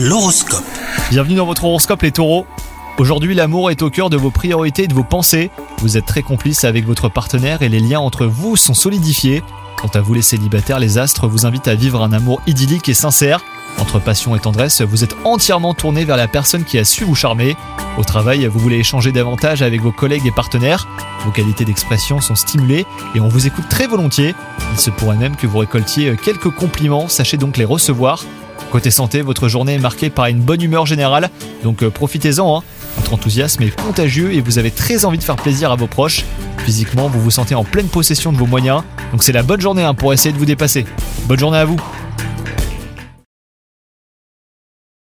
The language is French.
L'horoscope. Bienvenue dans votre horoscope les taureaux. Aujourd'hui, l'amour est au cœur de vos priorités et de vos pensées. Vous êtes très complice avec votre partenaire et les liens entre vous sont solidifiés. Quant à vous les célibataires, les astres vous invitent à vivre un amour idyllique et sincère. Entre passion et tendresse, vous êtes entièrement tourné vers la personne qui a su vous charmer. Au travail, vous voulez échanger davantage avec vos collègues et partenaires. Vos qualités d'expression sont stimulées et on vous écoute très volontiers. Il se pourrait même que vous récoltiez quelques compliments, sachez donc les recevoir. Côté santé, votre journée est marquée par une bonne humeur générale, donc euh, profitez-en. Hein. Votre enthousiasme est contagieux et vous avez très envie de faire plaisir à vos proches. Physiquement, vous vous sentez en pleine possession de vos moyens, donc c'est la bonne journée hein, pour essayer de vous dépasser. Bonne journée à vous